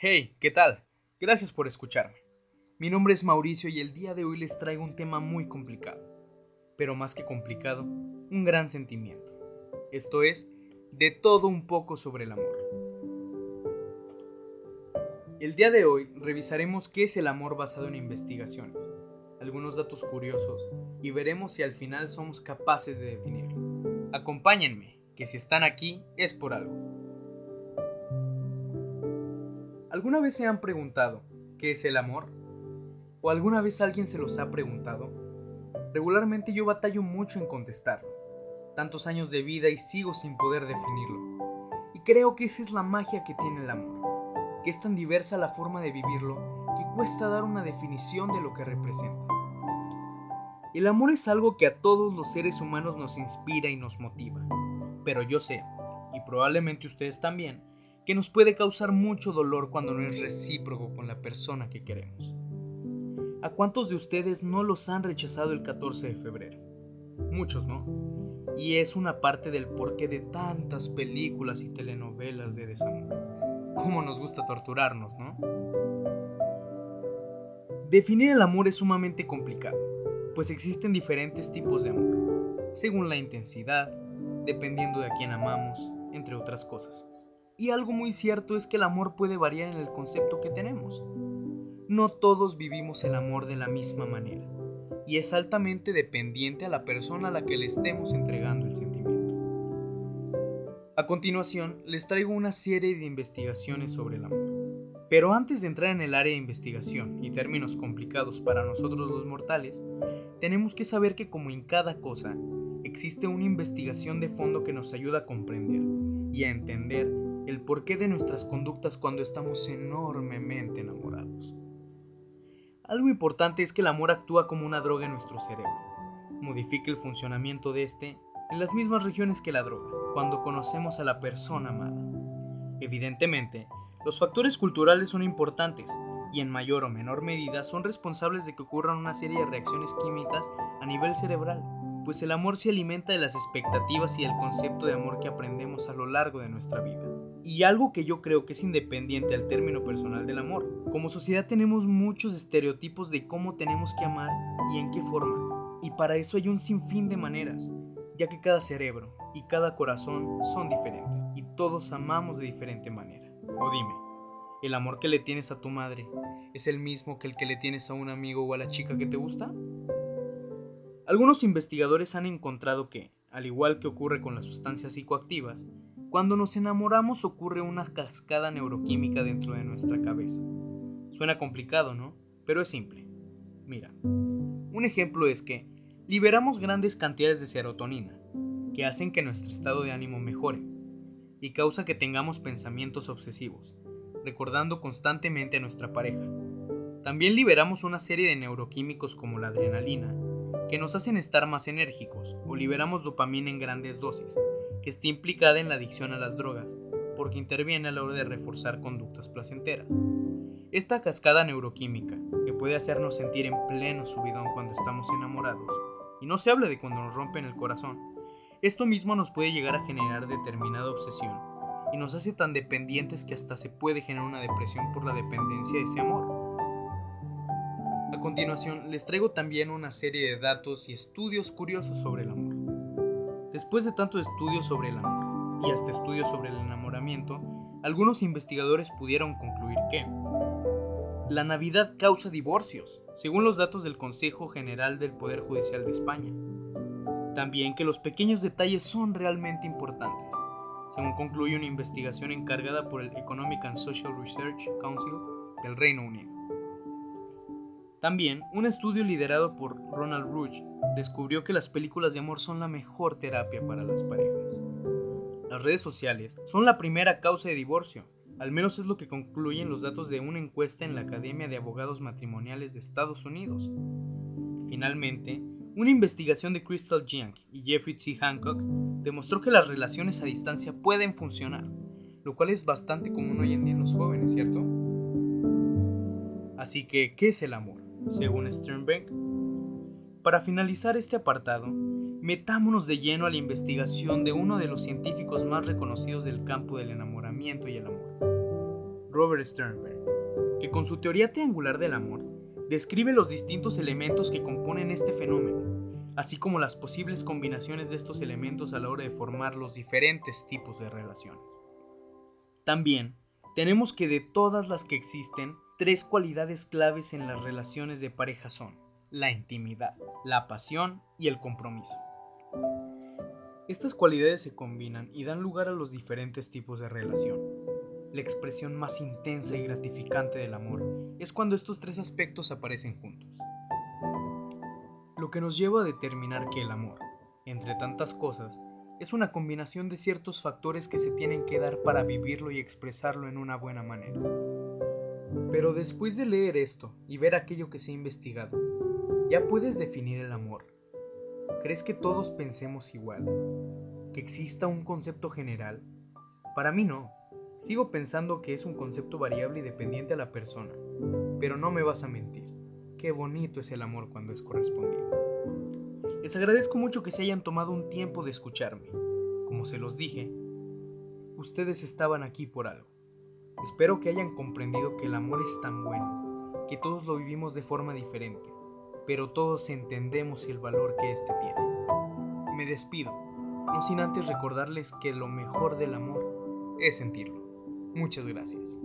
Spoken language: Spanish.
Hey, ¿qué tal? Gracias por escucharme. Mi nombre es Mauricio y el día de hoy les traigo un tema muy complicado, pero más que complicado, un gran sentimiento. Esto es, de todo un poco sobre el amor. El día de hoy revisaremos qué es el amor basado en investigaciones, algunos datos curiosos y veremos si al final somos capaces de definirlo. Acompáñenme, que si están aquí es por algo. ¿Alguna vez se han preguntado qué es el amor? ¿O alguna vez alguien se los ha preguntado? Regularmente yo batallo mucho en contestarlo. Tantos años de vida y sigo sin poder definirlo. Y creo que esa es la magia que tiene el amor, que es tan diversa la forma de vivirlo que cuesta dar una definición de lo que representa. El amor es algo que a todos los seres humanos nos inspira y nos motiva. Pero yo sé, y probablemente ustedes también, que nos puede causar mucho dolor cuando no es recíproco con la persona que queremos. ¿A cuántos de ustedes no los han rechazado el 14 de febrero? Muchos, ¿no? Y es una parte del porqué de tantas películas y telenovelas de desamor. Cómo nos gusta torturarnos, ¿no? Definir el amor es sumamente complicado pues existen diferentes tipos de amor, según la intensidad, dependiendo de a quién amamos, entre otras cosas. Y algo muy cierto es que el amor puede variar en el concepto que tenemos. No todos vivimos el amor de la misma manera, y es altamente dependiente a la persona a la que le estemos entregando el sentimiento. A continuación, les traigo una serie de investigaciones sobre el amor. Pero antes de entrar en el área de investigación y términos complicados para nosotros los mortales, tenemos que saber que como en cada cosa, existe una investigación de fondo que nos ayuda a comprender y a entender el porqué de nuestras conductas cuando estamos enormemente enamorados. Algo importante es que el amor actúa como una droga en nuestro cerebro. Modifica el funcionamiento de este en las mismas regiones que la droga, cuando conocemos a la persona amada. Evidentemente, los factores culturales son importantes y en mayor o menor medida son responsables de que ocurran una serie de reacciones químicas a nivel cerebral, pues el amor se alimenta de las expectativas y del concepto de amor que aprendemos a lo largo de nuestra vida. Y algo que yo creo que es independiente al término personal del amor. Como sociedad tenemos muchos estereotipos de cómo tenemos que amar y en qué forma. Y para eso hay un sinfín de maneras, ya que cada cerebro y cada corazón son diferentes y todos amamos de diferente manera. O dime, ¿el amor que le tienes a tu madre es el mismo que el que le tienes a un amigo o a la chica que te gusta? Algunos investigadores han encontrado que, al igual que ocurre con las sustancias psicoactivas, cuando nos enamoramos ocurre una cascada neuroquímica dentro de nuestra cabeza. Suena complicado, ¿no? Pero es simple. Mira, un ejemplo es que liberamos grandes cantidades de serotonina, que hacen que nuestro estado de ánimo mejore y causa que tengamos pensamientos obsesivos, recordando constantemente a nuestra pareja. También liberamos una serie de neuroquímicos como la adrenalina, que nos hacen estar más enérgicos, o liberamos dopamina en grandes dosis, que está implicada en la adicción a las drogas, porque interviene a la hora de reforzar conductas placenteras. Esta cascada neuroquímica, que puede hacernos sentir en pleno subidón cuando estamos enamorados, y no se habla de cuando nos rompen el corazón, esto mismo nos puede llegar a generar determinada obsesión y nos hace tan dependientes que hasta se puede generar una depresión por la dependencia de ese amor. A continuación, les traigo también una serie de datos y estudios curiosos sobre el amor. Después de tantos estudios sobre el amor y hasta estudios sobre el enamoramiento, algunos investigadores pudieron concluir que la Navidad causa divorcios, según los datos del Consejo General del Poder Judicial de España. También que los pequeños detalles son realmente importantes, según concluye una investigación encargada por el Economic and Social Research Council del Reino Unido. También, un estudio liderado por Ronald Rouge descubrió que las películas de amor son la mejor terapia para las parejas. Las redes sociales son la primera causa de divorcio, al menos es lo que concluyen los datos de una encuesta en la Academia de Abogados Matrimoniales de Estados Unidos. Finalmente, una investigación de Crystal Jiang y Jeffrey T. Hancock demostró que las relaciones a distancia pueden funcionar, lo cual es bastante común hoy en día en los jóvenes, ¿cierto? Así que, ¿qué es el amor? Según Sternberg. Para finalizar este apartado, metámonos de lleno a la investigación de uno de los científicos más reconocidos del campo del enamoramiento y el amor, Robert Sternberg, que con su teoría triangular del amor describe los distintos elementos que componen este fenómeno, así como las posibles combinaciones de estos elementos a la hora de formar los diferentes tipos de relaciones. También tenemos que de todas las que existen, tres cualidades claves en las relaciones de pareja son la intimidad, la pasión y el compromiso. Estas cualidades se combinan y dan lugar a los diferentes tipos de relación. La expresión más intensa y gratificante del amor es cuando estos tres aspectos aparecen juntos. Lo que nos lleva a determinar que el amor, entre tantas cosas, es una combinación de ciertos factores que se tienen que dar para vivirlo y expresarlo en una buena manera. Pero después de leer esto y ver aquello que se ha investigado, ¿ya puedes definir el amor? ¿Crees que todos pensemos igual? ¿Que exista un concepto general? Para mí no. Sigo pensando que es un concepto variable y dependiente a la persona. Pero no me vas a mentir. Qué bonito es el amor cuando es correspondido. Les agradezco mucho que se hayan tomado un tiempo de escucharme. Como se los dije, ustedes estaban aquí por algo. Espero que hayan comprendido que el amor es tan bueno, que todos lo vivimos de forma diferente, pero todos entendemos el valor que éste tiene. Me despido, no sin antes recordarles que lo mejor del amor es sentirlo. Muchas gracias.